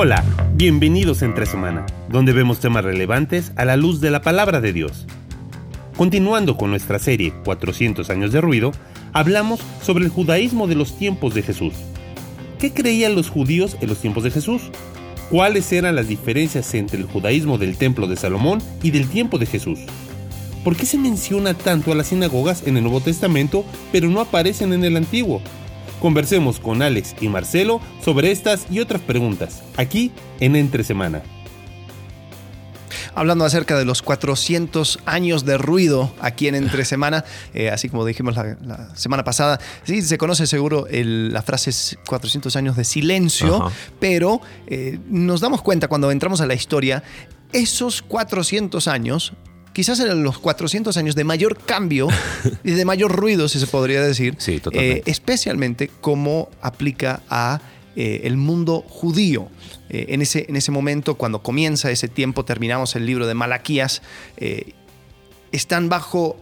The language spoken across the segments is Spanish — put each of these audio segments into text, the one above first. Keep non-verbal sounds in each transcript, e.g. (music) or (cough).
Hola, bienvenidos a Entre Semana, donde vemos temas relevantes a la luz de la palabra de Dios. Continuando con nuestra serie 400 años de ruido, hablamos sobre el judaísmo de los tiempos de Jesús. ¿Qué creían los judíos en los tiempos de Jesús? ¿Cuáles eran las diferencias entre el judaísmo del templo de Salomón y del tiempo de Jesús? ¿Por qué se menciona tanto a las sinagogas en el Nuevo Testamento pero no aparecen en el Antiguo? Conversemos con Alex y Marcelo sobre estas y otras preguntas, aquí en Entre Semana. Hablando acerca de los 400 años de ruido aquí en Entre Semana, eh, así como dijimos la, semana pasada, sí, se conoce seguro la frase 400 años de silencio, pero eh, nos damos cuenta cuando entramos a la historia, esos 400 años quizás eran los 400 años de mayor cambio (laughs) y de mayor ruido, si se podría decir, sí, eh, especialmente como aplica a eh, el mundo judío. Eh, en, ese, en ese momento, cuando comienza ese tiempo, terminamos el libro de Malaquías, están bajo,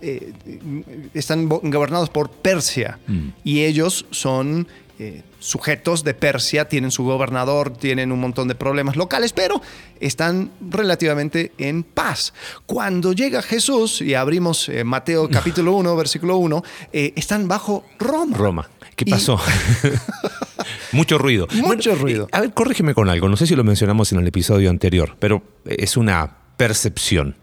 están gobernados por Persia mm. y ellos son eh, sujetos de Persia, tienen su gobernador, tienen un montón de problemas locales, pero están relativamente en paz. Cuando llega Jesús, y abrimos eh, Mateo (laughs) capítulo 1, versículo 1, eh, están bajo Roma. Roma. ¿Qué pasó? (laughs) Mucho ruido. Mucho ruido. A ver, corrígeme con algo. No sé si lo mencionamos en el episodio anterior, pero es una percepción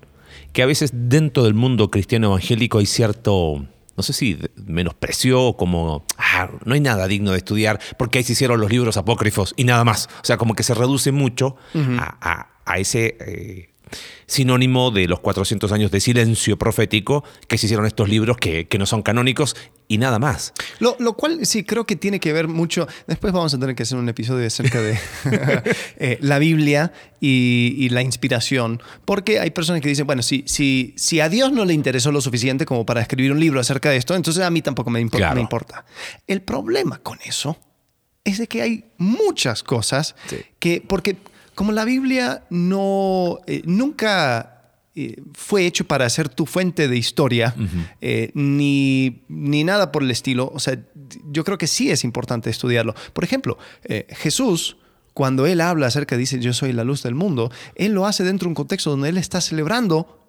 que a veces dentro del mundo cristiano evangélico hay cierto no sé si menospreció, como, ah, no hay nada digno de estudiar, porque ahí se hicieron los libros apócrifos y nada más. O sea, como que se reduce mucho a, ese eh, sinónimo de los 400 años de silencio profético que se hicieron estos libros que, no son canónicos y nada más. Lo, cual sí creo que tiene que ver mucho, después vamos a tener que hacer un episodio acerca de (laughs) (laughs) eh, la Biblia y, la inspiración, porque hay personas que dicen, bueno, si, si, si a Dios no le interesó lo suficiente como para escribir un libro acerca de esto, entonces a mí tampoco me, importa. Me importa. El problema con eso es de que hay muchas cosas que, porque como la Biblia no, eh, nunca eh, fue hecho para ser tu fuente de historia, eh, ni, ni, nada por el estilo, o sea, yo creo que sí es importante estudiarlo. Por ejemplo, Jesús, cuando él habla acerca, dice, yo soy la luz del mundo, él lo hace dentro de un contexto donde él está celebrando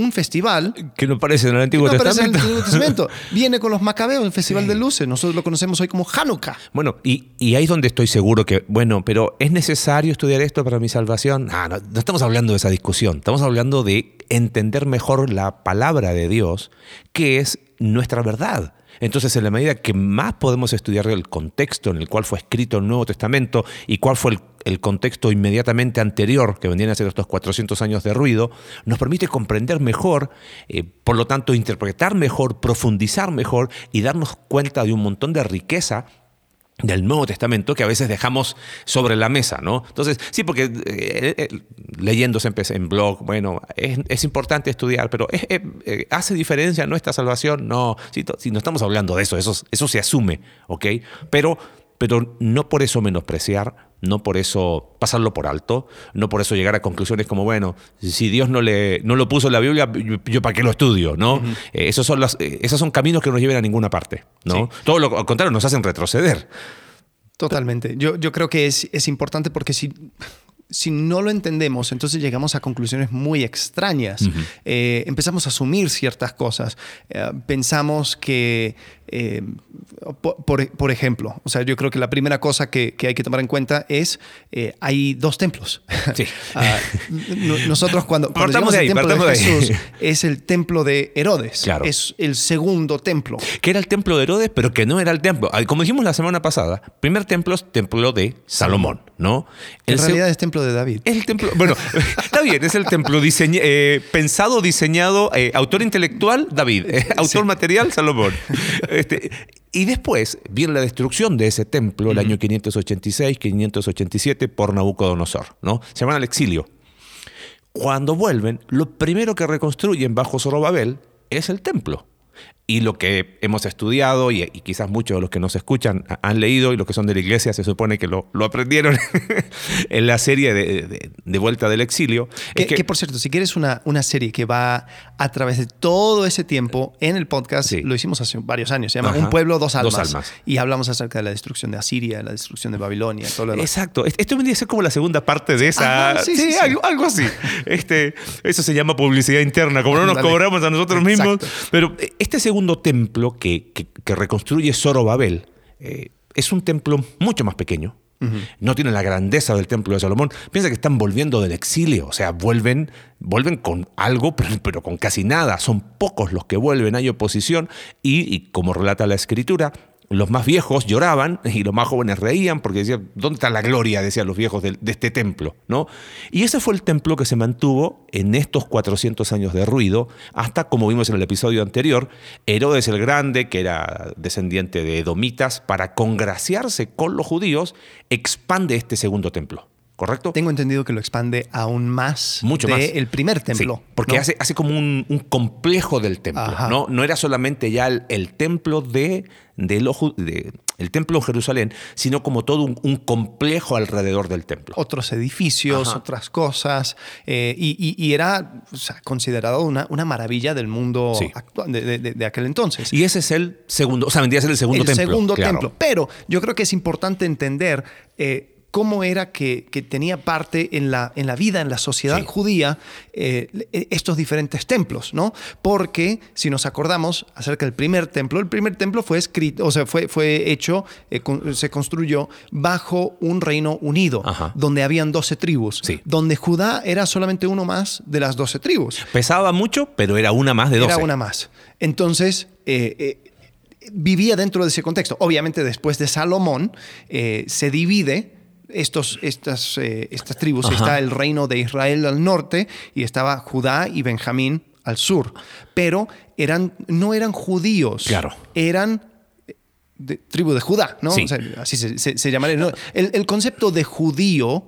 un festival. Que no aparece en el Antiguo no Testamento. En el Antiguo Testamento. (laughs) Viene con los macabeos, el Festival de Luces. Nosotros lo conocemos hoy como Hanukkah. Bueno, y, ahí es donde estoy seguro que, bueno, pero ¿es necesario estudiar esto para mi salvación? Ah, no, no estamos hablando de esa discusión. Estamos hablando de entender mejor la palabra de Dios, que es nuestra verdad. Entonces, en la medida que más podemos estudiar el contexto en el cual fue escrito el Nuevo Testamento y cuál fue el, contexto inmediatamente anterior, que vendrían a ser estos 400 años de ruido, nos permite comprender mejor, eh, por lo tanto, interpretar mejor, profundizar mejor y darnos cuenta de un montón de riqueza del Nuevo Testamento que a veces dejamos sobre la mesa, ¿no? Entonces, sí, porque eh, eh, eh, leyendo siempre en blog, bueno, es, importante estudiar, pero ¿hace diferencia nuestra salvación? No, si, si, no estamos hablando de eso, eso, eso se asume, ¿ok? Pero, pero no por eso menospreciar no por eso pasarlo por alto, no por eso llegar a conclusiones como, bueno, si Dios no, le, no lo puso en la Biblia, yo, para qué lo estudio, ¿no? Eh, esos, son los, eh, esos son caminos que no nos lleven a ninguna parte, ¿no? Todo lo contrario, nos hacen retroceder. Totalmente. Yo, yo creo que es, es importante porque si si no lo entendemos, entonces llegamos a conclusiones muy extrañas. Eh, empezamos a asumir ciertas cosas. pensamos que eh, por, ejemplo, o sea, yo creo que la primera cosa que, hay que tomar en cuenta es eh, hay dos templos. (laughs) Ah, nosotros cuando, cuando llegamos al templo de Jesús es el templo de Herodes. Es el segundo templo. Que era el templo de Herodes, pero que no era el templo. Como dijimos la semana pasada, primer templo es templo de Salomón, ¿no? en realidad es templo de David. Es el templo, bueno, (laughs) está bien, es el templo eh, pensado, diseñado, autor intelectual, David, autor material, Salomón. (laughs) Este, y después viene la destrucción de ese templo, el año 586, 587, por Nabucodonosor. ¿no? Se van al exilio. Cuando vuelven, lo primero que reconstruyen bajo Zorobabel es el templo. Y lo que hemos estudiado, y, y, quizás muchos de los que nos escuchan han leído, y los que son de la iglesia se supone que lo, lo aprendieron (laughs) en la serie de, de, de, Vuelta del Exilio. Que, que, que, por cierto, si quieres una, una serie que va a través de todo ese tiempo en el podcast, sí. lo hicimos hace varios años, se llama Ajá. Un pueblo, dos almas, dos almas, Y hablamos acerca de la destrucción de Asiria, la destrucción de Babilonia, todo lo demás. Exacto. Esto vendría a ser como la segunda parte de esa. Ajá, sí, sí, algo, algo, así. Este, eso se llama publicidad interna, como no nos Dale. cobramos a nosotros mismos. Pero este segundo templo que, que, que reconstruye Zorobabel eh, es un templo mucho más pequeño. Uh -huh. No tiene la grandeza del templo de Salomón. Piensa que están volviendo del exilio, o sea, vuelven, vuelven con algo, (laughs) pero, pero con casi nada. Son pocos los que vuelven, hay oposición y, y como relata la escritura, los más viejos lloraban (laughs) y los más jóvenes reían porque decían, ¿dónde está la gloria? Decían los viejos de, este templo. ¿no? Y ese fue el templo que se mantuvo en estos 400 años de ruido hasta, como vimos en el episodio anterior, Herodes el Grande, que era descendiente de Edomitas, para congraciarse con los judíos, expande este segundo templo. ¿Correcto? Tengo entendido que lo expande aún más Mucho de más. el primer templo. Sí, porque ¿no? hace, hace, como un, un, complejo del templo, ¿no? No era solamente ya el, el templo de, de, lo, de, el templo en Jerusalén, sino como todo un, un complejo alrededor del templo. Otros edificios, Ajá. otras cosas, eh, y, y, y, era o sea, considerado una, una, maravilla del mundo sí. actual, de, de, de, aquel entonces. Y ese es el segundo, o sea, vendría a ser el segundo el templo. El segundo claro. templo. Pero yo creo que es importante entender eh, cómo era que, que, tenía parte en la, en la vida, en la sociedad sí. judía, eh, estos diferentes templos, ¿no? Porque si nos acordamos acerca del primer templo, el primer templo fue escrito, o sea, fue, fue hecho, eh, con, se construyó bajo un reino unido, Ajá. donde habían 12 tribus, sí. donde Judá era solamente uno más de las 12 tribus. Pesaba mucho, pero era una más de 12. Era una más. Entonces, eh, vivía dentro de ese contexto. Obviamente, después de Salomón, se divide estos, estas, eh, estas tribus. Ajá. Está el reino de Israel al norte y estaba Judá y Benjamín al sur. Pero eran, no eran judíos. Claro. Eran de, tribu de Judá, ¿no? Sí. O sea, así se, se, se llamaría. ¿no? El, el, concepto de judío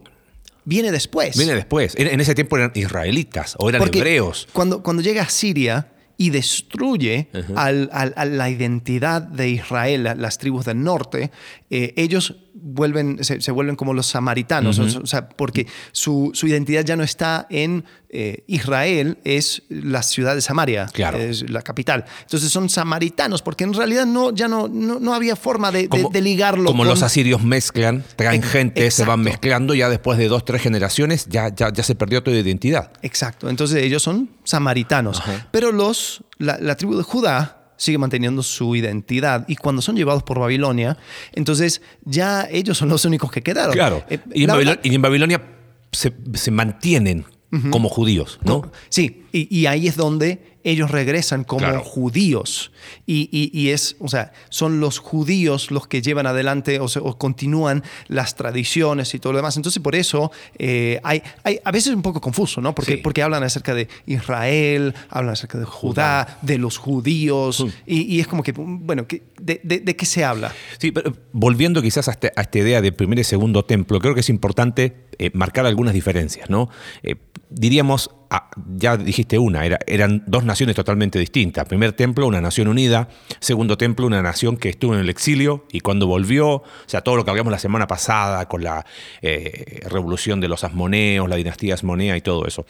viene después. Viene después. En, en ese tiempo eran israelitas o eran Porque hebreos. Cuando, cuando llega a Siria y destruye uh -huh. al, al, a la identidad de Israel, las tribus del norte, eh, ellos vuelven, se, se, vuelven como los samaritanos, uh -huh. o sea, porque su, su, identidad ya no está en eh, Israel, es la ciudad de Samaria, claro. es la capital. Entonces son samaritanos, porque en realidad no, ya no, no, no había forma de, como, de, de ligarlo. Como con... los asirios mezclan, traen gente, Exacto. se van mezclando, ya después de dos, tres generaciones, ya, ya, ya se perdió toda identidad. Exacto, entonces ellos son samaritanos, pero los, la, la tribu de Judá, sigue manteniendo su identidad. Y cuando son llevados por Babilonia, entonces ya ellos son los únicos que quedaron. Claro. Eh, y, en Babilonia, y, en Babilonia, se, se mantienen uh -huh. como judíos, ¿no? Sí, y, y, ahí es donde ellos regresan como claro. judíos. Y, y, y, es, o sea, son los judíos los que llevan adelante o, continúan las tradiciones y todo lo demás. Entonces, por eso eh, hay, hay, a veces es un poco confuso, ¿no? Porque, sí. porque hablan acerca de Israel, hablan acerca de Judá, Judá. de los judíos, y, y, es como que, bueno, de, de, de, qué se habla? Sí, pero volviendo quizás a, este, a, esta idea de primer y segundo templo, creo que es importante eh, marcar algunas diferencias, ¿no? Eh, diríamos, ah, ya dijiste una, era, eran dos naciones totalmente distintas. Primer templo, una nación unida. Segundo templo, una nación que estuvo en el exilio y cuando volvió, o sea, todo lo que hablamos la semana pasada con la eh, revolución de los asmoneos, la dinastía asmonea y todo eso.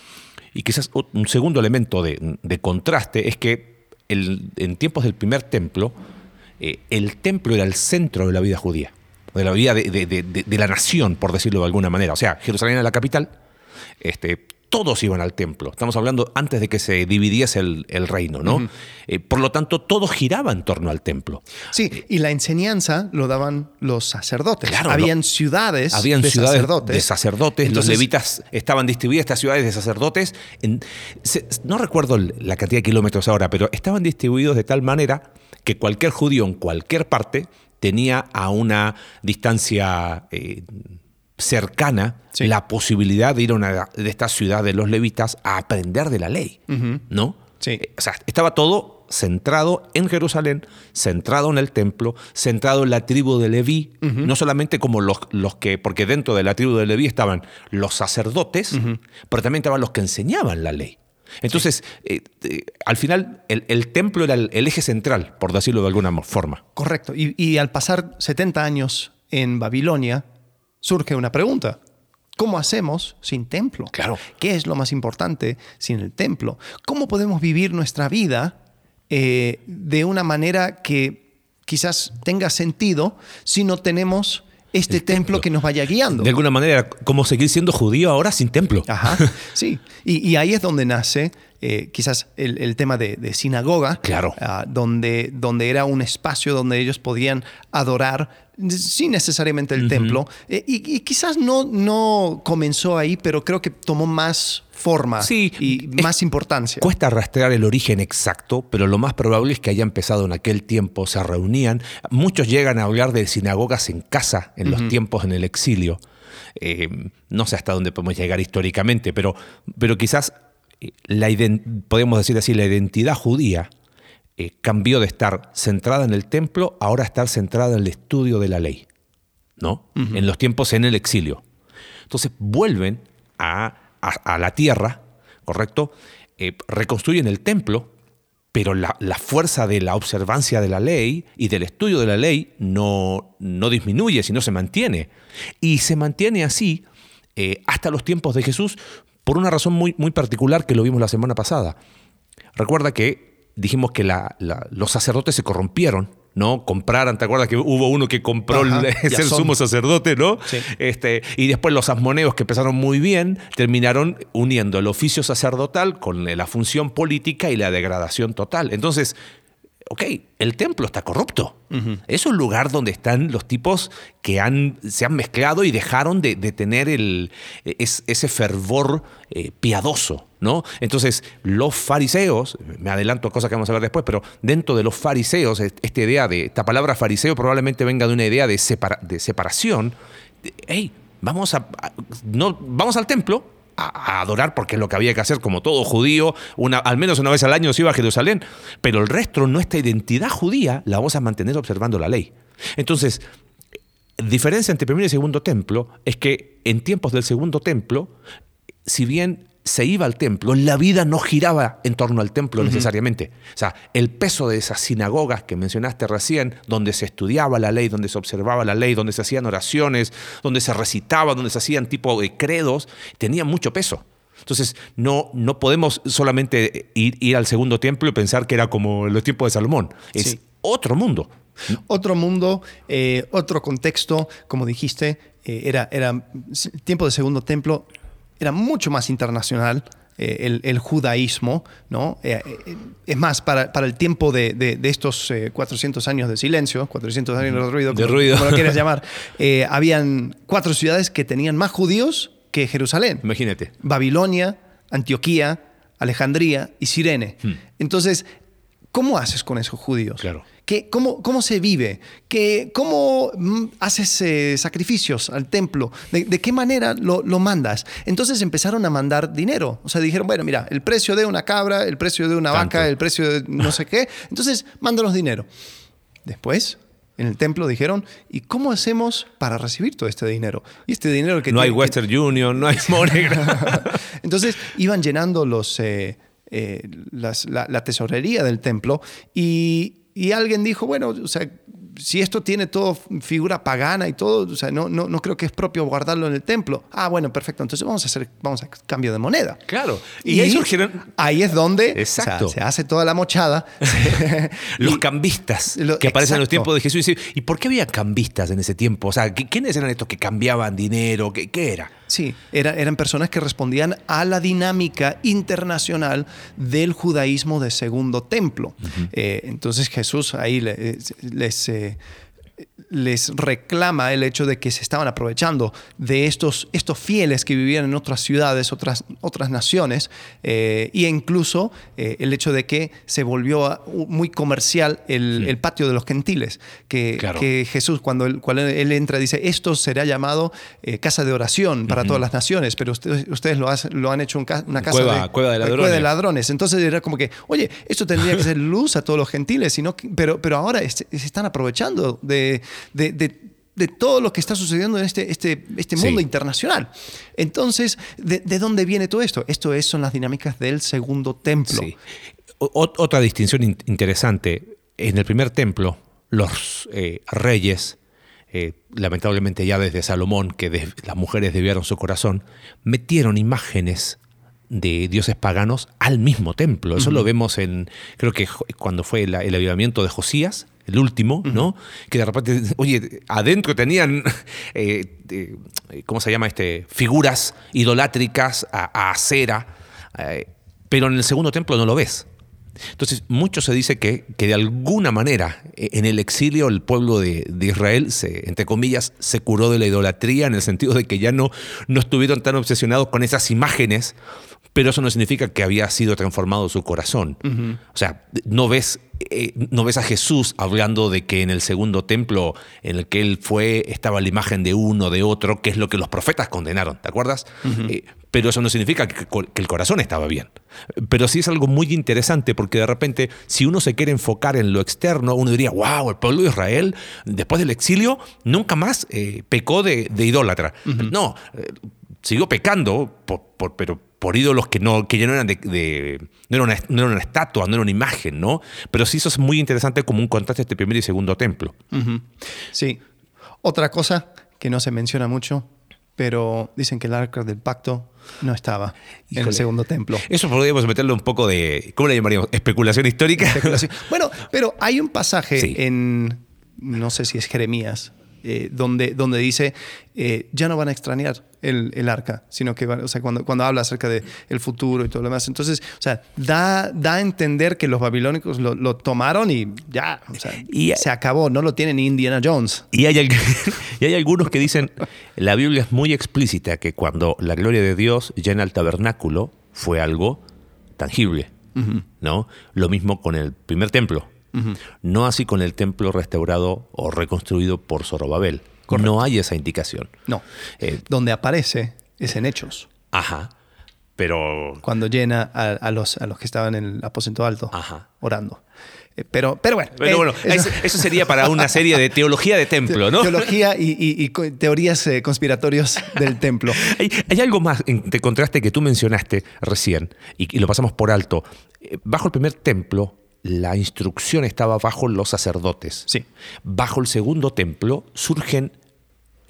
Y quizás un segundo elemento de, contraste es que en tiempos del primer templo, eh, el templo era el centro de la vida judía, de la vida de, de, de, la nación, por decirlo de alguna manera. O sea, Jerusalén era la capital, este, todos iban al templo. Estamos hablando antes de que se dividiese el, el reino, ¿no? Uh -huh. eh, por lo tanto, todo giraba en torno al templo. Sí, y la enseñanza lo daban los sacerdotes. Claro, habían lo, ciudades habían de ciudades sacerdotes. De sacerdotes. Entonces, los levitas estaban distribuidas, estas ciudades de sacerdotes. En, se, no recuerdo la cantidad de kilómetros ahora, pero estaban distribuidos de tal manera que cualquier judío en cualquier parte tenía a una distancia eh, cercana sí. la posibilidad de ir a una de estas ciudades de los levitas a aprender de la ley, uh -huh. ¿no? Sí. O sea, estaba todo centrado en Jerusalén, centrado en el templo, centrado en la tribu de Leví, uh -huh. no solamente como los, los, que, porque dentro de la tribu de Leví estaban los sacerdotes, uh -huh. pero también estaban los que enseñaban la ley. Entonces, eh, eh, al final, el, el templo era el, el eje central, por decirlo de alguna forma. Correcto. Y, y al pasar 70 años en Babilonia, surge una pregunta. ¿Cómo hacemos sin templo? Claro. ¿Qué es lo más importante sin el templo? ¿Cómo podemos vivir nuestra vida eh, de una manera que quizás tenga sentido si no tenemos este El templo, templo. que nos vaya guiando? De alguna manera, ¿cómo seguir siendo judío ahora sin templo? Ajá, (laughs) sí. Y, y ahí es donde nace eh, quizás el, el tema de, de sinagoga. Claro. ah, donde, donde era un espacio donde ellos podían adorar sin necesariamente el templo. Eh, y, y quizás no, no comenzó ahí, pero creo que tomó más forma Sí, y es- más importancia. Cuesta rastrear el origen exacto, pero lo más probable es que haya empezado en aquel tiempo, se reunían. Muchos llegan a hablar de sinagogas en casa en los tiempos en el exilio. Eh, no sé hasta dónde podemos llegar históricamente, pero, pero quizás eh, la podemos decir así, la identidad judía eh, cambió de estar centrada en el templo, ahora estar centrada en el estudio de la ley, ¿no? En los tiempos en el exilio. Entonces vuelven a, a- la tierra, ¿correcto? Eh, reconstruyen el templo, pero la, la fuerza de la observancia de la ley y del estudio de la ley no, no disminuye, sino se mantiene. Y se mantiene así eh, hasta los tiempos de Jesús por una razón muy, muy particular que lo vimos la semana pasada. Recuerda que dijimos que la- los sacerdotes se corrompieron, ¿no? Compraran, ¿te acuerdas que hubo uno que compró el- (laughs) ser sumo sacerdote, ¿no? Sí. Este, y después los asmoneos que empezaron muy bien, terminaron uniendo el oficio sacerdotal con la función política y la degradación total. Entonces, ok, el templo está corrupto. Es un lugar donde están los tipos que han, se han mezclado y dejaron de, de tener el, es- ese fervor eh, piadoso. ¿No? Entonces, los fariseos, me adelanto a cosas que vamos a ver después, pero dentro de los fariseos, est- esta idea de, esta palabra fariseo probablemente venga de una idea de, separa- de separación. Hey, vamos, a, no, vamos al templo, a, a adorar porque es lo que había que hacer como todo judío, una, al menos una vez al año se iba a Jerusalén, pero el resto, nuestra identidad judía, la vamos a mantener observando la ley. Entonces, diferencia entre primer y segundo templo es que en tiempos del segundo templo, si bien se iba al templo, la vida no giraba en torno al templo necesariamente. O sea, el peso de esas sinagogas que mencionaste recién, donde se estudiaba la ley, donde se observaba la ley, donde se hacían oraciones, donde se recitaba, donde se hacían tipo de credos, tenía mucho peso. Entonces, no, no podemos solamente ir, ir al segundo templo y pensar que era como los tiempos de Salomón. Es Sí. otro mundo. Otro mundo, eh, otro contexto, como dijiste, eh, era, era tiempo de segundo templo, era mucho más internacional. eh, el, el judaísmo, ¿no? Eh, eh, es más, para, para el tiempo de, de- de estos eh, 400 años de silencio, 400 años de ruido, De como, ruido. como lo quieras (laughs) llamar, habían cuatro ciudades que tenían más judíos que Jerusalén. Imagínate. Babilonia, Antioquía, Alejandría y Sirene. Entonces, ¿cómo haces con esos judíos? Claro. ¿Qué, cómo, ¿Cómo se vive? ¿Qué, ¿Cómo mm, haces eh, sacrificios al templo? ¿De, de qué manera lo, lo mandas? Entonces empezaron a mandar dinero. O sea, dijeron, bueno, mira, el precio de una cabra, el precio de una Tanto. vaca, el precio de no sé qué. Entonces, mándanos dinero. Después, en el templo dijeron, ¿y cómo hacemos para recibir todo este dinero? Y este dinero que no hay tiene- que- Western Union, no hay (laughs) Monegra. (laughs) entonces iban llenando los, eh, eh, las- la, la tesorería del templo y, y alguien dijo, bueno, o sea, si esto tiene todo figura pagana y todo, o sea, no, no, no creo que es propio guardarlo en el templo. Ah, bueno, perfecto, entonces vamos a hacer vamos a cambio de moneda. Claro. Y, ahí surgieron Ahí es donde o sea, Exacto. se hace toda la mochada. (laughs) los Y- cambistas Lo- que aparecen en los tiempos de Jesús. Y dice, ¿Y por qué había cambistas en ese tiempo? O sea, ¿qui- ¿quiénes eran estos que cambiaban dinero? ¿Qué, qué era? Sí, era- eran personas que respondían a la dinámica internacional del judaísmo de segundo templo. Eh, entonces Jesús ahí le- les, eh, les reclama el hecho de que se estaban aprovechando de estos, estos fieles que vivían en otras ciudades, otras, otras naciones, eh, e incluso eh, el hecho de que se volvió a- muy comercial el, el patio de los gentiles, que, Claro. que Jesús cuando él, cuando él entra dice, esto será llamado eh, casa de oración para todas las naciones, pero ustedes, ustedes lo, lo han hecho un ca- una casa Cueva- de, cueva de ladrones. ladrones. Entonces era como que, oye, esto tendría que (laughs) ser luz a todos los gentiles, sino que- pero, pero ahora se están aprovechando de, de- de- de todo lo que está sucediendo en este, este, este mundo Sí. internacional. Entonces, ¿de, de dónde viene todo esto? Esto es, son las dinámicas del segundo templo. Sí. Otra distinción in- interesante. En el primer templo, los eh, reyes, eh, lamentablemente ya desde Salomón, que las mujeres desviaron su corazón, metieron imágenes de dioses paganos al mismo templo. Eso lo vemos en, creo que cuando fue el avivamiento de Josías, el último, ¿no? Que de repente, oye, adentro tenían, (laughs) eh, eh, ¿cómo se llama? este Figuras idolátricas a, a acera, eh, pero en el segundo templo no lo ves. Entonces, mucho se dice que, que de alguna manera eh, en el exilio el pueblo de, de Israel, se, entre comillas, se curó de la idolatría en el sentido de que ya no, no estuvieron tan obsesionados con esas imágenes, pero eso no significa que había sido transformado su corazón. O sea, no ves, eh, no ves a Jesús hablando de que en el segundo templo en el que él fue estaba la imagen de uno, de otro, que es lo que los profetas condenaron, ¿te acuerdas? Eh, pero eso no significa que, que el corazón estaba bien. Pero sí es algo muy interesante porque de repente, si uno se quiere enfocar en lo externo, uno diría, wow, el pueblo de Israel, después del exilio, nunca más eh, pecó de, de idólatra. No, siguió pecando, por, por- pero por ídolos que, no, que ya no eran de, de- no, era una, no era una estatua, no era una imagen, ¿no? Pero sí eso es muy interesante como un contraste entre primer y segundo templo. Sí. Otra cosa que no se menciona mucho, pero dicen que el arca del pacto no estaba en el segundo templo. Eso podríamos meterle un poco de, ¿cómo le llamaríamos? Especulación histórica. Especulación. (laughs) Bueno, pero hay un pasaje Sí. en, no sé si es Jeremías, eh, donde, donde dice, eh, ya no van a extrañar el, el arca, sino que o sea, cuando, cuando habla acerca del el futuro y todo lo demás. Entonces, o sea, da, da a entender que los babilónicos lo, lo tomaron y ya, o sea, Y- se acabó, no lo tienen ni Indiana Jones. Y hay, al- (laughs) y hay algunos que dicen, la Biblia es muy explícita que cuando la gloria de Dios llena el tabernáculo fue algo tangible, ¿no? Lo mismo con el primer templo. No así con el templo restaurado o reconstruido por Zorobabel. No hay esa indicación. No. Eh, Donde aparece es en Hechos, ajá. Pero cuando llena a, a los, a los que estaban en el aposento alto Ajá. orando. Eh, pero, pero bueno. Bueno, eh, eso- sería para una serie de teología de templo, ¿no? Teología y, y- y co- teorías conspiratorias del templo. (laughs) Hay, hay algo más de contraste que tú mencionaste recién y, y lo pasamos por alto. Bajo el primer templo, la instrucción estaba bajo los sacerdotes. Sí. Bajo el segundo templo surgen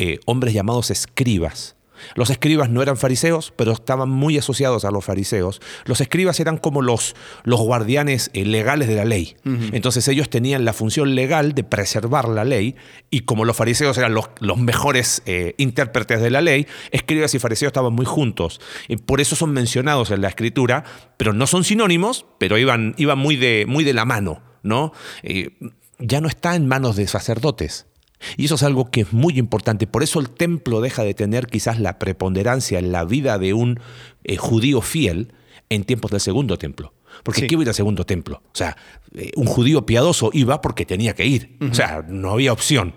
eh, hombres llamados escribas. Los escribas no eran fariseos, pero estaban muy asociados a los fariseos. Los escribas eran como los, los guardianes eh, legales de la ley. Entonces ellos tenían la función legal de preservar la ley y como los fariseos eran los, los mejores eh, intérpretes de la ley, escribas y fariseos estaban muy juntos. Y por eso son mencionados en la escritura, pero no son sinónimos, pero iban, iban muy, de, muy de la mano. ¿no? Eh, ya no está en manos de sacerdotes. Y eso es algo que es muy importante. Por eso el templo deja de tener quizás la preponderancia en la vida de un eh, judío fiel en tiempos del segundo templo. Porque Sí. ¿qué iba a ir al segundo templo? O sea, eh, un judío piadoso iba porque tenía que ir. O sea, no había opción.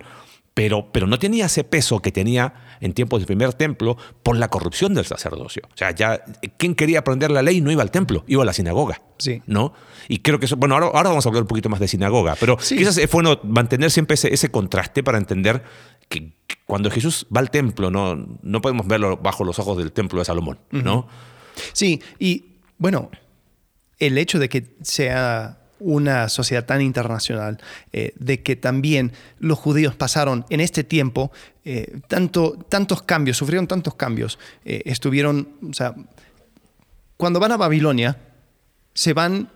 Pero, pero no tenía ese peso que tenía en tiempos del primer templo por la corrupción del sacerdocio. O sea, ya quien quería aprender la ley no iba al templo, iba a la sinagoga. Sí. ¿no? Y creo que eso, bueno, ahora, ahora vamos a hablar un poquito más de sinagoga, pero Sí. quizás es bueno mantener siempre ese, ese contraste para entender que, que cuando Jesús va al templo, no, no podemos verlo bajo los ojos del templo de Salomón, ¿no? Sí, y bueno, el hecho de que sea una sociedad tan internacional, eh, de que también los judíos pasaron en este tiempo eh, tanto, tantos cambios, sufrieron tantos cambios, eh, estuvieron, o sea, cuando van a Babilonia, se van,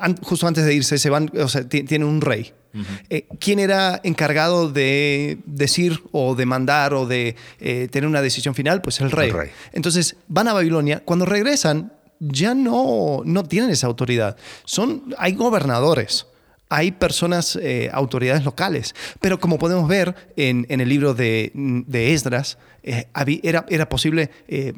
an- justo antes de irse, se van, o sea, ti- tienen un rey. ¿Quién era encargado de decir o de mandar o de tener una decisión final? Pues el rey. El rey. Entonces van a Babilonia, cuando regresan ya no, no tienen esa autoridad. Son, hay gobernadores, hay personas, eh, autoridades locales, pero como podemos ver en, en el libro de, de Esdras, eh, era, era posible eh,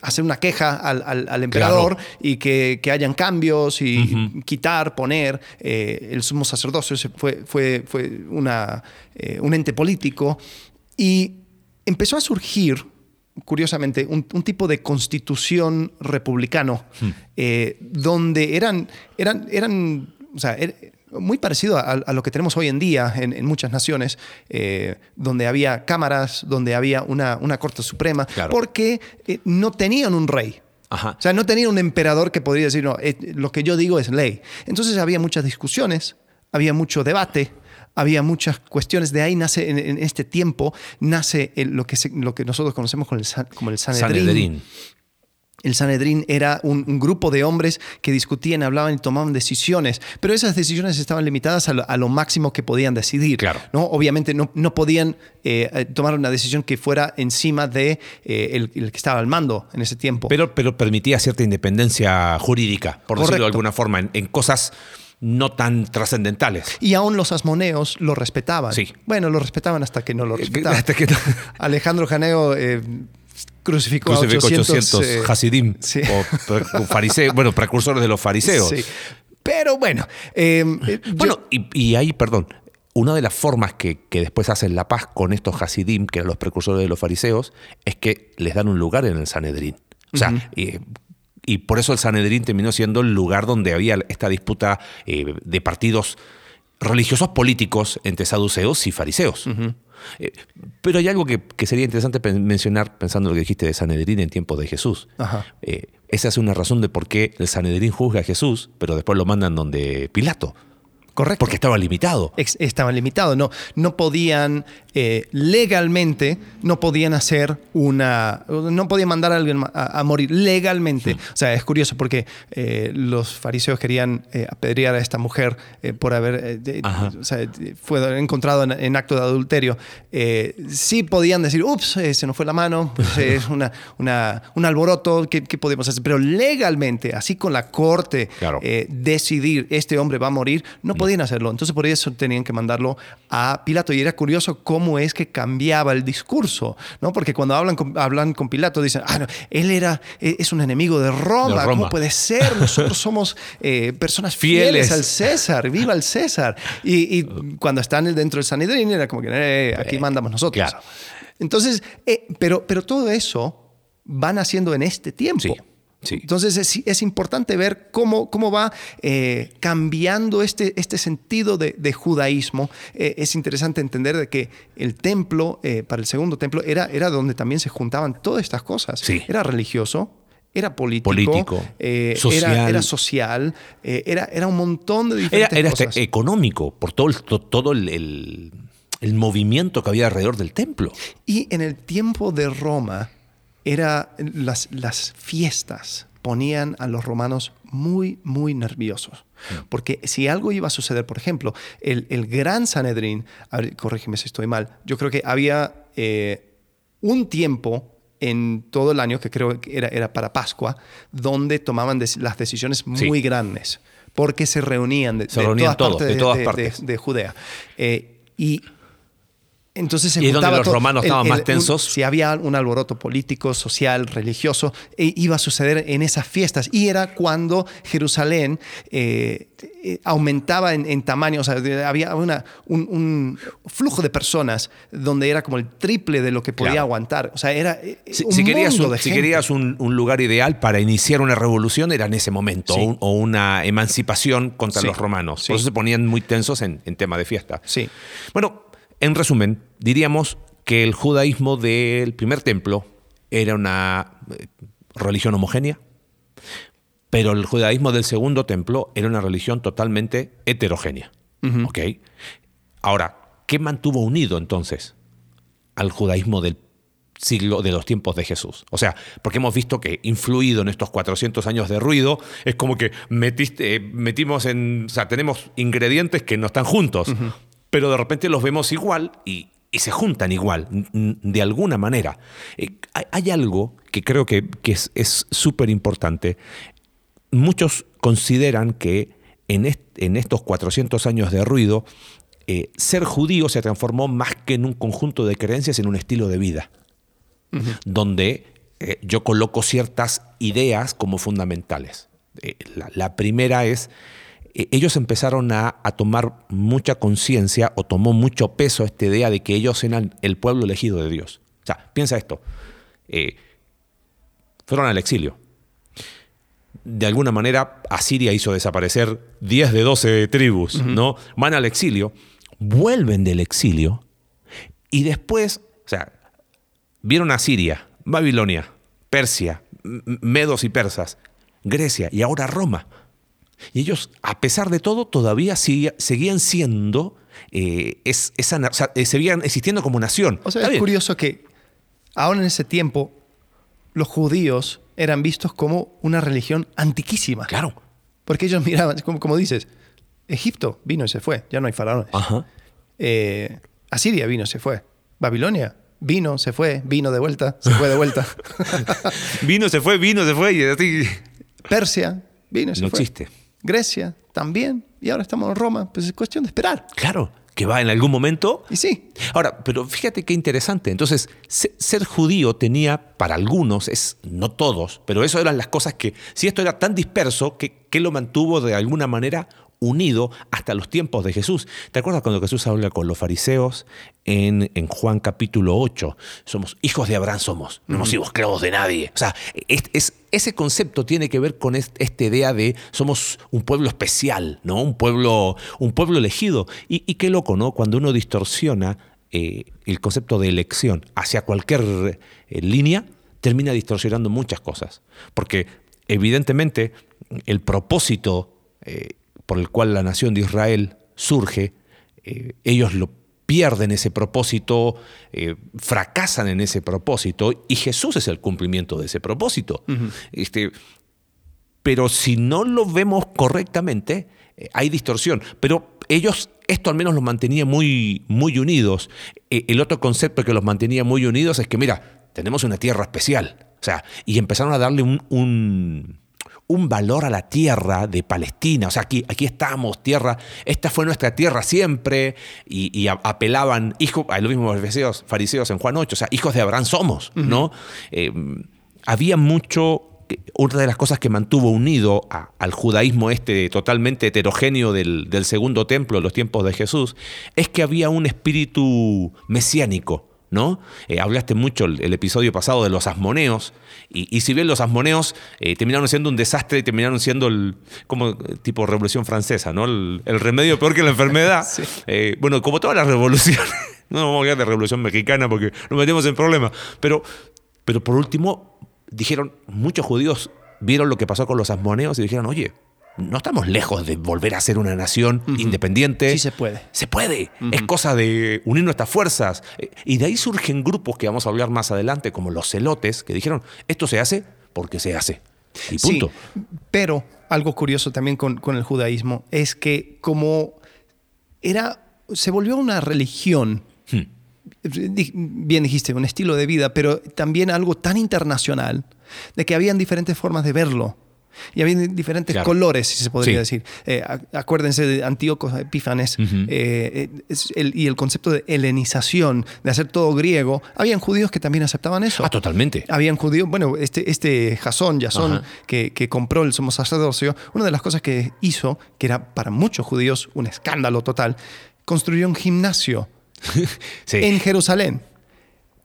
hacer una queja al, al- al emperador y que, que hayan cambios y quitar, poner. el sumo sacerdocio fue, fue, fue una, un ente político y empezó a surgir curiosamente, un, un tipo de constitución republicano, eh, donde eran, eran, eran, o sea, er- muy parecido a, a lo que tenemos hoy en día en, en muchas naciones, eh, donde había cámaras, donde había una, una Corte Suprema, Claro. porque eh, no tenían un rey. Ajá. O sea, no tenían un emperador que podría decir, no, eh, lo que yo digo es ley. Entonces había muchas discusiones, había mucho debate, había muchas cuestiones. De ahí nace, en, en este tiempo, nace el- lo, que se- lo que nosotros conocemos como el, San- como el Sanedrín. Sanedrín. El Sanedrín era un, un grupo de hombres que discutían, hablaban y tomaban decisiones, pero esas decisiones estaban limitadas a lo, a lo máximo que podían decidir. Claro. ¿no? Obviamente no, no podían eh, eh, tomar una decisión que fuera encima de eh, el, el que estaba al mando en ese tiempo. Pero, pero permitía cierta independencia jurídica, por decirlo de alguna forma, en, en cosas no tan trascendentales. y aún los asmoneos lo respetaban. Sí. Bueno, lo respetaban hasta que no lo Eh, respetaban. hasta que- (laughs) Alejandro Janeo eh, crucificó, Crucificó a 800, 800 eh, Hasidim, sí. o fariseos, bueno, precursores de los fariseos. Sí. Pero bueno, eh, eh, yo- Bueno, y, y ahí, perdón, una de las formas que, que después hacen la paz con estos Hasidim, que eran los precursores de los fariseos, es que les dan un lugar en el Sanedrín. O sea, eh, y por eso el Sanedrín terminó siendo el lugar donde había esta disputa eh, de partidos religiosos políticos entre saduceos y fariseos. Eh, pero hay algo que, que sería interesante pen- mencionar pensando en lo que dijiste de Sanedrín en tiempos de Jesús. Eh, esa es una razón de por qué el Sanedrín juzga a Jesús, pero después lo mandan donde Pilato. correcto. Porque estaba limitado. ex- estaban limitados. No, no podían, eh, legalmente, no podían hacer una. No podían mandar a alguien a, a morir legalmente. O sea, es curioso porque eh, los fariseos querían eh, apedrear a esta mujer eh, por haber. de- o sea, fue encontrado en, en acto de adulterio. Sí podían decir, ups, se nos fue la mano, pues, es una, una- un alboroto, ¿qué, qué podemos hacer? Pero legalmente, así con la corte, Claro. decidir este hombre va a morir, no podían hacerlo. Entonces por eso tenían que mandarlo a Pilato. Y era curioso cómo es que cambiaba el discurso, ¿no? Porque cuando hablan con, hablan con Pilato dicen, ah, no, él era, eh, es un enemigo de Roma, De Roma. ¿cómo puede ser? Nosotros (laughs) somos eh, personas Fieles. fieles. al César, viva el César. Y, y cuando están dentro del Sanedrín era como que, eh, aquí mandamos nosotros. claro. Entonces, eh, pero, pero todo eso van haciendo en este tiempo. Sí, sí. Entonces es, es importante ver cómo, cómo va eh, cambiando este, este sentido de, de judaísmo. Eh, es interesante entender de que el templo, eh, para el segundo templo, era, era donde también se juntaban todas estas cosas. Sí. Era religioso. Era político, Político, eh, social. era, era social, eh, era, era un montón de Era, diferentes era este, cosas. económico, por todo, el, to- todo el, el- el movimiento que había alrededor del templo. Y en el tiempo de Roma, era las, las fiestas ponían a los romanos muy, muy nerviosos. Porque si algo iba a suceder, por ejemplo, el, el gran Sanedrín, corrígeme si estoy mal, yo creo que había eh, un tiempo en todo el año, que creo que era, era para Pascua, donde tomaban des- las decisiones Sí. muy grandes, porque se reunían de, Se de reunían todas todos, partes de todas de- partes. de Judea. Eh, y entonces se Y donde los todo. romanos estaban más tensos. si había un alboroto político, social, religioso, e iba a suceder en esas fiestas. Y era cuando Jerusalén eh, eh, aumentaba en, en tamaño, o sea, había una, un, un flujo de personas donde era como el triple de lo que podía Claro. aguantar. O sea, era eh, Si, un si querías, mundo un, de si gente. querías un, un lugar ideal para iniciar una revolución, era en ese momento, Sí. o, un- o una emancipación contra Sí. los romanos. Sí. Por eso se ponían muy tensos en, en tema de fiesta. Sí. Bueno, en resumen, diríamos que el judaísmo del primer templo era una eh, religión homogénea, pero el judaísmo del segundo templo era una religión totalmente heterogénea. ¿Ok? Ahora, ¿qué mantuvo unido entonces al judaísmo del siglo de los tiempos de Jesús? O sea, porque hemos visto que influido en estos 400 años de ruido, es como que metiste, eh, metimos en, o sea, tenemos ingredientes que no están juntos, pero de repente los vemos igual y, y se juntan igual, de alguna manera. Eh, hay, algo que creo que, que es súper importante. Muchos consideran que en, est- en estos 400 años de ruido, eh, ser judío se transformó más que en un conjunto de creencias, en un estilo de vida, donde eh, yo coloco ciertas ideas como fundamentales. Eh, la, la primera es, ellos empezaron a, a tomar mucha conciencia o tomó mucho peso esta idea de que ellos eran el pueblo elegido de Dios. O sea, piensa esto, eh, fueron al exilio. de alguna manera Asiria hizo desaparecer 10 de 12 tribus, ¿no? Van al exilio, vuelven del exilio y después, o sea, vieron a Siria, Babilonia, Persia, Medos y Persas, Grecia y ahora Roma. Y ellos, a pesar de todo, todavía seguían siendo, eh, esa, eh, seguían existiendo como nación. O sea, es curioso que ahora en ese tiempo los judíos eran vistos como una religión antiquísima. Claro. Porque ellos miraban, como, dices, Egipto vino y se fue, ya no hay faraones. Ajá. Eh, Asiria vino y se fue. Babilonia vino, se fue, vino de vuelta, se fue de vuelta. (laughs) vino, se fue, vino, se fue. Y así. Persia vino y se no fue. existe. Grecia también. Y ahora estamos en Roma. Pues es cuestión de esperar. Claro que va en algún momento. Y sí. Ahora, pero fíjate qué interesante. Entonces, ser judío tenía, para algunos, es no todos, pero eso eran las cosas que, si esto era tan disperso, que, que lo mantuvo de alguna manera unido hasta los tiempos de Jesús. ¿Te acuerdas cuando Jesús habla con los fariseos en, en Juan capítulo 8? Somos hijos de Abraham, somos, no hemos sido esclavos de nadie. O sea, es, ese concepto tiene que ver con esta idea de somos un pueblo especial, ¿no? Un pueblo, un pueblo elegido. Y, qué loco, ¿no? Cuando uno distorsiona eh, el concepto de elección hacia cualquier eh, línea, termina distorsionando muchas cosas. Porque evidentemente el propósito eh, por el cual la nación de Israel surge, eh, ellos lo pierden ese propósito, eh, fracasan en ese propósito, y Jesús es el cumplimiento de ese propósito. este, pero si no lo vemos correctamente, eh, hay distorsión. Pero ellos, esto al menos los mantenía muy, muy unidos. el otro concepto que los mantenía muy unidos es que, mira, tenemos una tierra especial. O sea, y empezaron a darle un un valor a la tierra de Palestina. O sea, aquí, aquí estamos, tierra, esta fue nuestra tierra siempre, y, apelaban, hijo, a los mismos fariseos, fariseos en Juan 8, o sea, hijos de Abraham somos, ¿no? Eh, había mucho una de las cosas que mantuvo unido al judaísmo este totalmente heterogéneo del, del, segundo templo en los tiempos de Jesús, es que había un espíritu mesiánico. ¿No? Eh, hablaste mucho el, episodio pasado de los asmoneos, y, si bien los asmoneos eh, terminaron siendo un desastre y terminaron siendo el, como tipo revolución francesa, ¿no? El, remedio peor que la enfermedad. (laughs) Eh, bueno, como todas las revoluciones, (laughs) no vamos a hablar de revolución mexicana porque nos metemos en problemas, pero, pero por último dijeron, muchos judíos vieron lo que pasó con los asmoneos y dijeron, oye, no estamos lejos de volver a ser una nación independiente. Sí se puede. Se puede. Es cosa de unir nuestras fuerzas. Y de ahí surgen grupos que vamos a hablar más adelante, como los celotes, que dijeron, esto se hace porque se hace. Y punto. pero algo curioso también con, el judaísmo es que como era, se volvió una religión, hmm. bien dijiste, un estilo de vida, pero también algo tan internacional, de que habían diferentes formas de verlo. Y había diferentes colores, si se podría decir. Eh, acuérdense de Antíoco Epífanes eh, eh, y el concepto de helenización, de hacer todo griego. Habían judíos que también aceptaban eso. Ah, totalmente. Habían judíos, bueno, este, este Jasón, Jasón, que, que, compró el sumo sacerdocio, una de las cosas que hizo, que era para muchos judíos un escándalo total, construyó un gimnasio (laughs) en Jerusalén.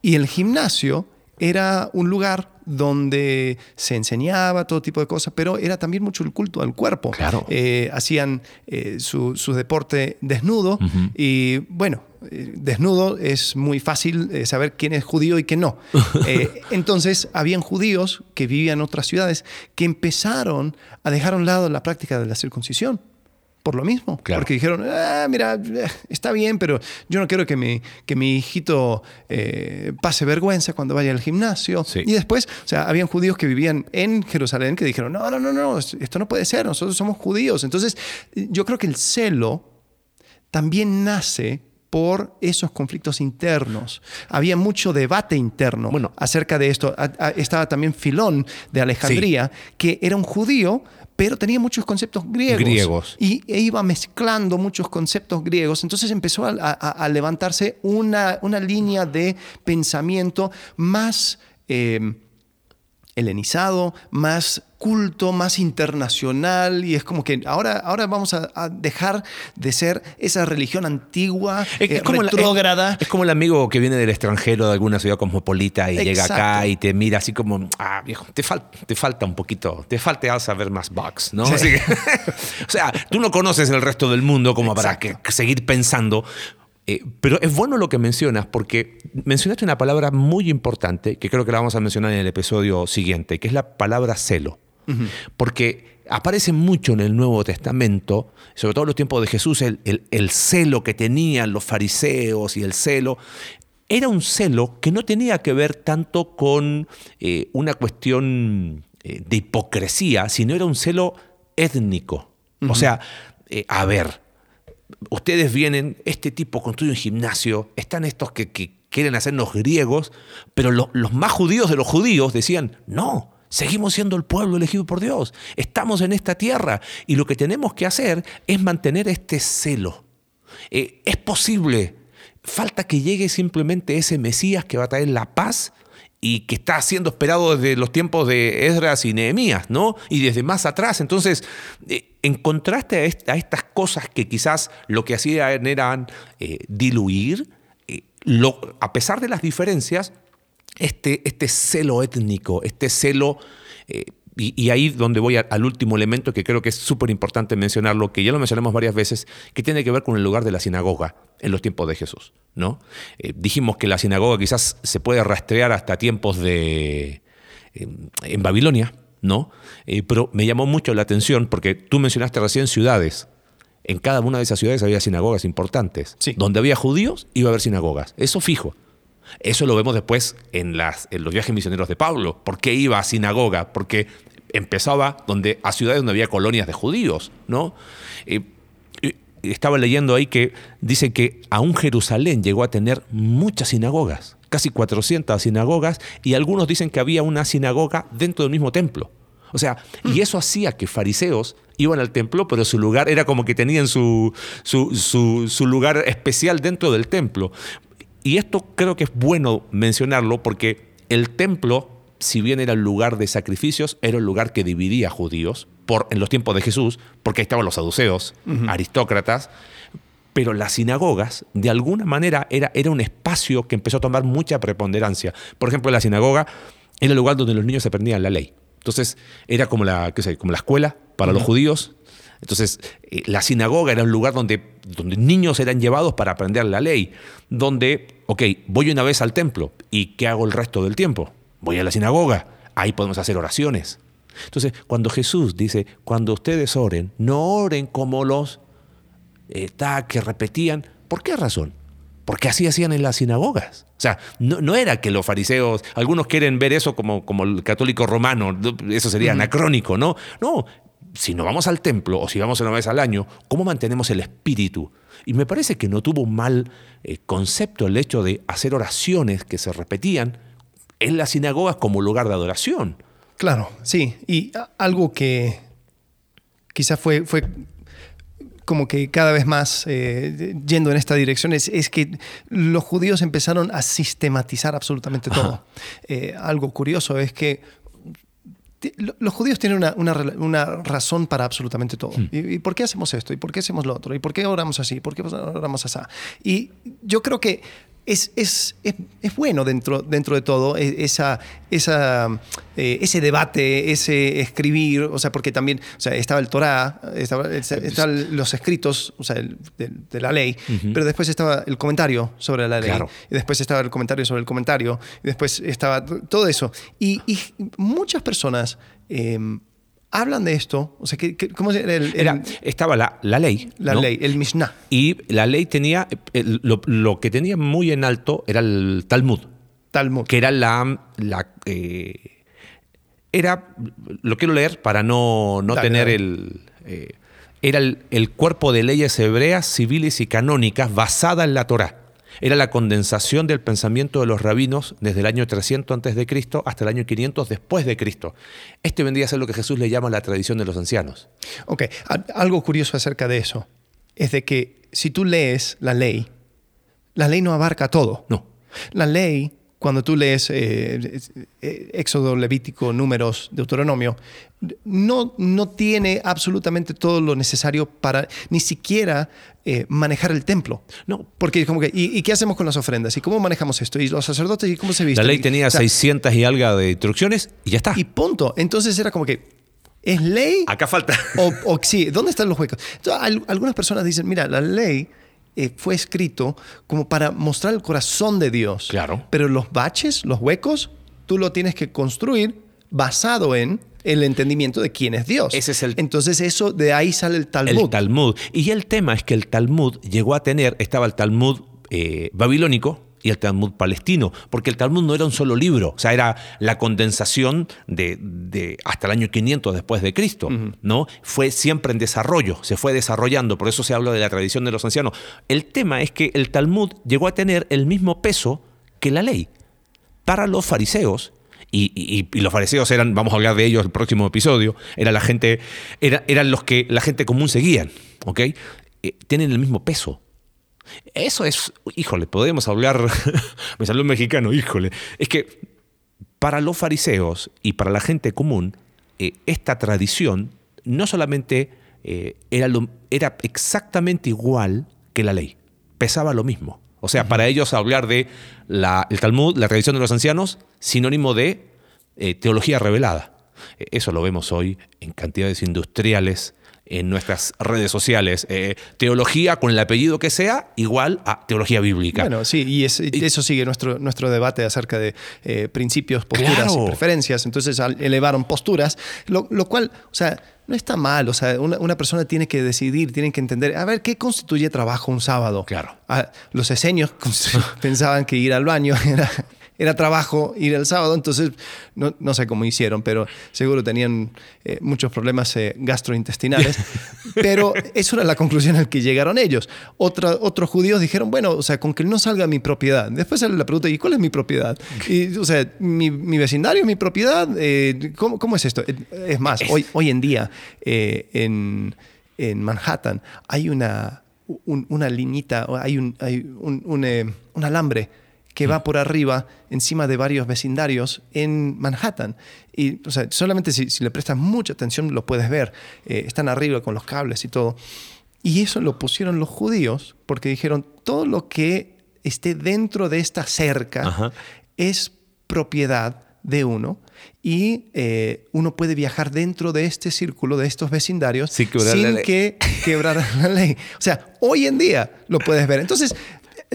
Y el gimnasio era un lugar donde se enseñaba todo tipo de cosas, pero era también mucho el culto al cuerpo. Claro. Eh, hacían eh, su, deporte desnudo y bueno, eh, desnudo es muy fácil saber quién es judío y quién no. (laughs) entonces, habían judíos que vivían en otras ciudades que empezaron a dejar a un lado la práctica de la circuncisión por lo mismo. Porque dijeron, ah, mira, está bien, pero yo no quiero que mi, que mi hijito eh, pase vergüenza cuando vaya al gimnasio. Y después, o sea, habían judíos que vivían en Jerusalén que dijeron, no, no, no, no, esto no puede ser, nosotros somos judíos. Entonces, yo creo que el celo también nace por esos conflictos internos. Había mucho debate interno bueno, acerca de esto. Estaba también Filón de Alejandría, que era un judío, pero tenía muchos conceptos griegos. Griegos. Y e iba mezclando muchos conceptos griegos. Entonces empezó a, levantarse una, una, línea de pensamiento más... Eh, helenizado, más culto, más internacional y es como que ahora, ahora vamos a, a dejar de ser esa religión antigua, eh, como la- retrógrada. es, es como el amigo que viene del extranjero de alguna ciudad cosmopolita y llega acá y te mira así como, ah, viejo, te, fal- te falta un poquito, te falta saber más box, ¿no? Sí. Así que- (laughs) o sea, tú no conoces el resto del mundo como para que seguir pensando. Eh, pero es bueno lo que mencionas porque mencionaste una palabra muy importante que creo que la vamos a mencionar en el episodio siguiente, que es la palabra celo. Porque aparece mucho en el Nuevo Testamento, sobre todo en los tiempos de Jesús, el, el- el celo que tenían los fariseos y el celo. Era un celo que no tenía que ver tanto con eh, una cuestión eh, de hipocresía, sino era un celo étnico. O sea, eh, a ver, ustedes vienen, este tipo construye un gimnasio, están estos que, que quieren hacernos griegos, pero lo- los más judíos de los judíos decían, no, seguimos siendo el pueblo elegido por Dios, estamos en esta tierra y lo que tenemos que hacer es mantener este celo. Eh, es posible, falta que llegue simplemente ese Mesías que va a traer la paz y que está siendo esperado desde los tiempos de Esdras y Nehemías, ¿no? Y desde más atrás. Entonces, eh, en contraste a, est- a estas cosas que quizás lo que hacían eran eh, diluir, eh, a pesar de las diferencias, este, este celo étnico, este celo, y, y ahí donde voy a- al último elemento que creo que es súper importante mencionarlo, que ya lo mencionamos varias veces, que tiene que ver con el lugar de la sinagoga en los tiempos de Jesús. ¿no? Eh, dijimos que la sinagoga quizás se puede rastrear hasta tiempos de... eh, en Babilonia, ¿no? Eh, pero me llamó mucho la atención porque tú mencionaste recién ciudades. En cada una de esas ciudades había sinagogas importantes. Sí. Donde había judíos iba a haber sinagogas. Eso fijo. Eso lo vemos después en, las, en los viajes misioneros de Pablo. ¿Por qué iba a sinagoga? Porque empezaba donde, a ciudades donde había colonias de judíos, ¿no? Eh, estaba leyendo ahí que dice que aún Jerusalén llegó a tener muchas sinagogas, casi 400 sinagogas, y algunos dicen que había una sinagoga dentro del mismo templo. O sea, y eso hacía que fariseos iban al templo, pero su lugar era como que tenían su, su, su- su lugar especial dentro del templo. Y esto creo que es bueno mencionarlo porque el templo, si bien era el lugar de sacrificios, era el lugar que dividía a judíos por, en los tiempos de Jesús, porque ahí estaban los saduceos, aristócratas, pero las sinagogas, de alguna manera, era, era un espacio que empezó a tomar mucha preponderancia. Por ejemplo, la sinagoga era el lugar donde los niños aprendían la ley. Entonces, era como la, qué sé, como la escuela para los judíos. Entonces, eh, la sinagoga era un lugar donde, donde niños eran llevados para aprender la ley. Donde, ok, voy una vez al templo y ¿qué hago el resto del tiempo? Voy a la sinagoga. Ahí podemos hacer oraciones. Entonces, cuando Jesús dice, cuando ustedes oren, no oren como los está, que repetían. ¿Por qué razón? Porque así hacían en las sinagogas. O sea, no, no era que los fariseos, algunos quieren ver eso como, como el católico romano, ¿no? eso sería anacrónico, ¿no? No, si no vamos al templo o si vamos una vez al año, ¿cómo mantenemos el espíritu? Y me parece que no tuvo un mal eh, concepto el hecho de hacer oraciones que se repetían en las sinagogas como lugar de adoración. Claro, sí. Y algo que quizás fue, fue como que cada vez más eh, yendo en esta dirección es, es que los judíos empezaron a sistematizar absolutamente todo. Eh, algo curioso es que los judíos tienen una, una razón para absolutamente todo. ¿Y, y por qué hacemos esto? ¿Y por qué hacemos lo otro? ¿Y por qué oramos así? ¿Por qué oramos así? Y yo creo que es, es, es, es bueno dentro, dentro de todo e- esa, esa, eh, ese debate, ese escribir, o sea, porque también o sea, estaba el Torá, estaba, estaban los escritos o sea, el- de, de la ley, pero después estaba el comentario sobre la ley, Claro. y después estaba el comentario sobre el comentario, y después estaba todo eso. Y, y muchas personas eh, hablan de esto, o sea, que, que- ¿cómo se el, el- Era, estaba la, la ley. la ¿no? ley, el Mishnah? Y la ley tenía, el- lo, lo que tenía muy en alto era el Talmud, Talmud. que era la... la, eh, era, lo quiero leer para no, no Dale, tener dale. el... eh, era el, el cuerpo de leyes hebreas, civiles y canónicas basada en la Torá. Era la condensación del pensamiento de los rabinos desde el año 300 antes de Cristo hasta el año 500 después de Cristo. Este vendría a ser lo que Jesús le llama la tradición de los ancianos. Ok, algo curioso acerca de eso es de que si tú lees la ley, la ley no abarca todo. No. La ley, cuando tú lees eh, eh, Éxodo, Levítico, Números, Deuteronomio, no, no tiene absolutamente todo lo necesario para ni siquiera eh, manejar el templo. No, porque como que, ¿y, qué hacemos con las ofrendas? ¿Y cómo manejamos esto? ¿Y los sacerdotes? ¿Y cómo se visten? La ley tenía 600 y algo de instrucciones y ya está. Y punto. Entonces era como que, ¿es ley? Acá falta. O, sí, ¿dónde están los huecos? algunas personas dicen, mira, la ley eh, fue escrito como para mostrar el corazón de Dios. Claro. Pero los baches, los huecos, tú lo tienes que construir basado en el entendimiento de quién es Dios. Ese es el... Entonces eso, de ahí sale el Talmud. El Talmud. Y el tema es que el Talmud llegó a tener, estaba el Talmud eh, babilónico, y el Talmud palestino, porque el Talmud no era un solo libro, o sea, era la condensación de, hasta el año 500 después de Cristo, ¿no? Fue siempre en desarrollo, se fue desarrollando, por eso se habla de la tradición de los ancianos. El tema es que el Talmud llegó a tener el mismo peso que la ley. Para los fariseos, y, los fariseos eran, vamos a hablar de ellos el próximo episodio, era la gente, era, eran los que la gente común seguían, ¿ok? Eh, tienen el mismo peso. Eso es, híjole, podemos hablar, (laughs) me salió un mexicano, híjole. Es que para los fariseos y para la gente común, eh, esta tradición no solamente eh, era, era exactamente igual que la ley, pesaba lo mismo. O sea, para ellos hablar de la, el Talmud, la tradición de los ancianos, sinónimo de eh, teología revelada. Eso lo vemos hoy en cantidades industriales en nuestras redes sociales. Eh, teología con el apellido que sea, igual a teología bíblica. Bueno, sí, y, eso sigue nuestro, nuestro debate acerca de eh, principios, posturas y preferencias. Entonces elevaron posturas, lo, cual, o sea, no está mal. O sea, una, persona tiene que decidir, tiene que entender, a ver, ¿qué constituye trabajo un sábado? Claro. Ah, los esenios (laughs) pensaban que ir al baño era era trabajo ir el sábado, entonces no, no sé cómo hicieron, pero seguro tenían eh, muchos problemas eh, gastrointestinales. (laughs) pero eso era la conclusión al que llegaron ellos. Otra, otros judíos dijeron, bueno, o sea, con que no salga mi propiedad. Después sale la pregunta, ¿y cuál es mi propiedad? Y, o sea, mi, mi vecindario, mi propiedad, eh, ¿cómo, ¿cómo, es esto? Es más, hoy, hoy en día en, en Manhattan hay una, una liñita, hay un, hay un, un alambre que va por arriba, encima de varios vecindarios en Manhattan. Y o sea, solamente si, le prestas mucha atención lo puedes ver. Eh, están arriba con los cables y todo. Y eso lo pusieron los judíos porque dijeron, todo lo que esté dentro de esta cerca es propiedad de uno y eh, uno puede viajar dentro de este círculo, de estos vecindarios, sin que quebrar la ley. O sea, hoy en día lo puedes ver. Entonces,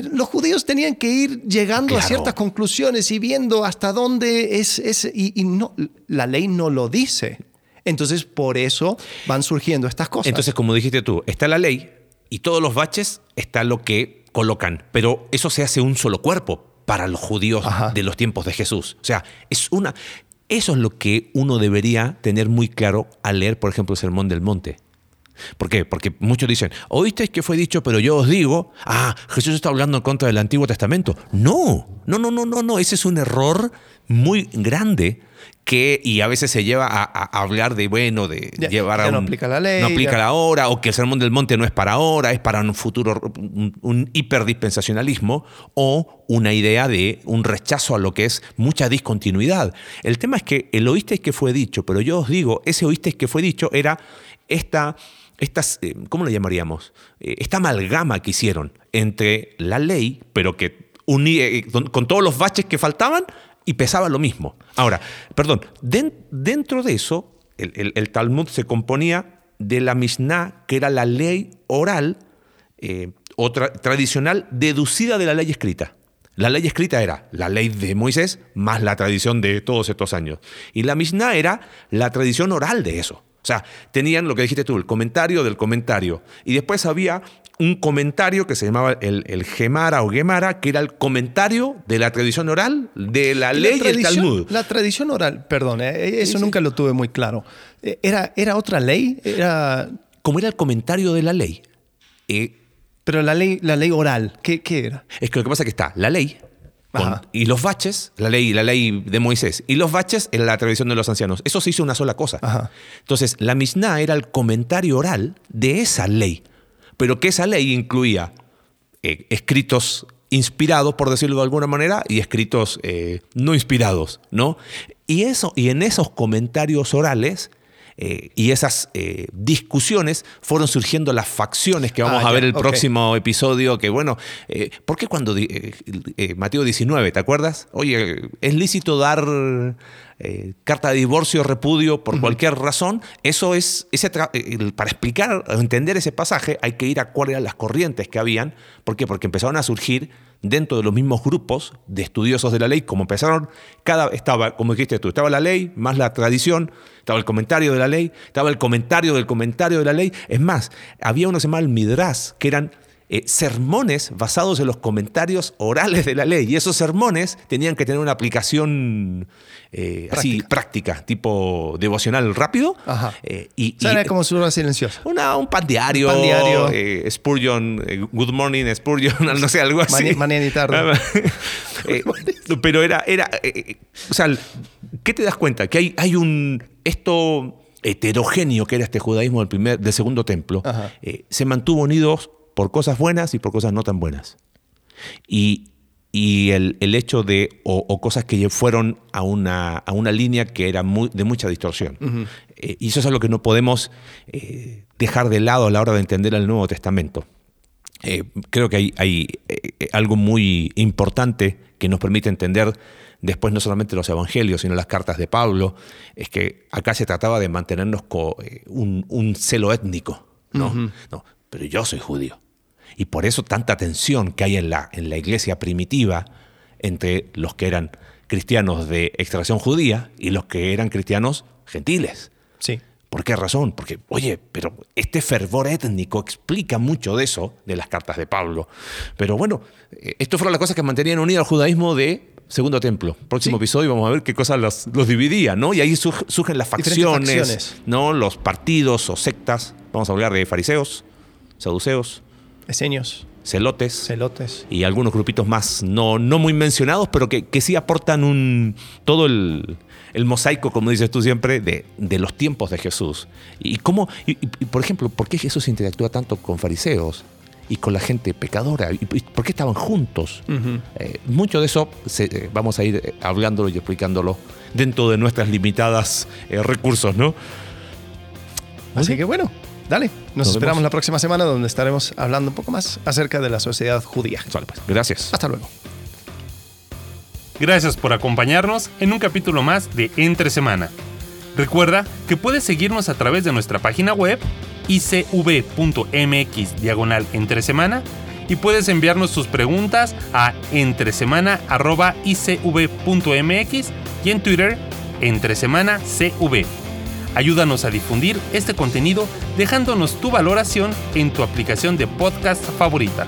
los judíos tenían que ir llegando a ciertas conclusiones y viendo hasta dónde es, es y, no, la ley no lo dice. Entonces, por eso van surgiendo estas cosas. Entonces, como dijiste tú, está la ley y todos los baches está lo que colocan, pero eso se hace un solo cuerpo para los judíos de los tiempos de Jesús. O sea, es una eso es lo que uno debería tener muy claro al leer, por ejemplo, el Sermón del Monte. ¿Por qué? Porque muchos dicen, oísteis que fue dicho, pero yo os digo, ah, Jesús está hablando en contra del Antiguo Testamento. No, no, no, no, no, no, ese es un error muy grande que, y a veces se lleva a, hablar de, bueno, de llevar a un, no aplica la ley. No aplica la hora, o que el sermón del monte no es para ahora, es para un futuro, un, hiperdispensacionalismo, o una idea de un rechazo a lo que es mucha discontinuidad. El tema es que el oísteis que fue dicho, pero yo os digo, ese oísteis que fue dicho era esta estas, eh, ¿cómo le llamaríamos? Eh, esta amalgama que hicieron entre la ley, pero que unía, eh, con todos los baches que faltaban y pesaba lo mismo. Ahora, perdón, dentro de eso, el, Talmud se componía de la Mishnah, que era la ley oral o tradicional deducida de la ley escrita. La ley escrita era la ley de Moisés más la tradición de todos estos años. Y la Mishnah era la tradición oral de eso. O sea, tenían lo que dijiste tú, el comentario del comentario. Y después había un comentario que se llamaba el, Gemara o Gemara, que era el comentario de la tradición oral de la ley del Talmud. La tradición oral, perdón, eh, eso nunca lo tuve muy claro. Eh, ¿Era, era otra ley? Era... Como era el comentario de la ley. Eh, Pero la ley, la ley oral, ¿qué, ¿qué era? Es que lo que pasa es que está la ley, y los baches, la ley, la ley de Moisés, y los baches en la tradición de los ancianos. Eso se hizo una sola cosa. Entonces, la Mishnah era el comentario oral de esa ley, pero que esa ley incluía eh, escritos inspirados, por decirlo de alguna manera, y escritos eh, no inspirados, ¿no? Y, eso, y en esos comentarios orales eh, y esas eh, discusiones fueron surgiendo las facciones que vamos Ah, a ver ya, el próximo episodio, que bueno, eh, ¿por qué cuando eh, Mateo 19, ¿te acuerdas? Oye, ¿es lícito dar carta de divorcio, repudio por cualquier razón? Eso es, ese para explicar o entender ese pasaje hay que ir a cuáles eran las corrientes que habían. ¿Por qué? Porque empezaron a surgir dentro de los mismos grupos de estudiosos de la ley, como empezaron, cada estaba, como dijiste tú, estaba la ley, más la tradición, estaba el comentario de la ley, estaba el comentario del comentario de la ley. Es más, había uno que se el Midrash, que eran eh, sermones basados en los comentarios orales de la ley. Y esos sermones tenían que tener una aplicación eh, así práctica, tipo devocional rápido. Ajá. Eh, y, O sea, y- era como su hora silenciosa. una, un pan diario. Un pan diario. eh, Spurgeon, Good Morning, Spurgeon, (laughs) no sé, algo así. Maña- mañana y tarde. (laughs) Eh, pero era, era o sea, ¿qué te das cuenta? Que hay, hay un, esto heterogéneo que era este judaísmo del, primer, del segundo templo, eh, se mantuvo unidos por cosas buenas y por cosas no tan buenas. Y, y el, el hecho de, o, o cosas que fueron a una, a una línea que era muy- de mucha distorsión. Eh, y eso es algo que no podemos eh, dejar de lado a la hora de entender el Nuevo Testamento. Eh, creo que hay, hay, algo muy importante que nos permite entender después no solamente los evangelios, sino las cartas de Pablo, es que acá se trataba de mantenernos con un, un celo étnico. ¿no? no, pero yo soy judío. Y por eso tanta tensión que hay en la, en la iglesia primitiva entre los que eran cristianos de extracción judía y los que eran cristianos gentiles. Sí. ¿Por qué razón? Porque, oye, pero este fervor étnico explica mucho de eso, de las cartas de Pablo. Pero bueno, eh, esto fueron las cosas que mantenían unido al judaísmo de Segundo Templo. Próximo Sí. episodio vamos a ver qué cosas los, los dividía, ¿no? Y ahí surg- surgen las facciones, facciones. ¿no? Los partidos o sectas. Vamos a hablar de fariseos, saduceos, Esenios, celotes celotes. y algunos grupitos más no, no muy mencionados, pero que, que sí aportan un todo el, el mosaico, como dices tú siempre, de, de los tiempos de Jesús. Y cómo, y, por ejemplo, ¿por qué Jesús interactúa tanto con fariseos y con la gente pecadora? ¿Y y por qué estaban juntos? Eh, mucho de eso se- eh, vamos a ir eh, hablándolo y explicándolo dentro de nuestras limitadas eh, recursos, ¿no? Así que bueno, dale. Nos, Nos esperamos vemos. la próxima semana donde estaremos hablando un poco más acerca de la sociedad judía. Vale, pues, gracias. Hasta luego. Gracias por acompañarnos en un capítulo más de Entre Semana. Recuerda que puedes seguirnos a través de nuestra página web icv.mx diagonal entre semana y puedes enviarnos tus preguntas a entresemana.icv.mx y en Twitter entresemanacv. Ayúdanos a difundir este contenido dejándonos tu valoración en tu aplicación de podcast favorita.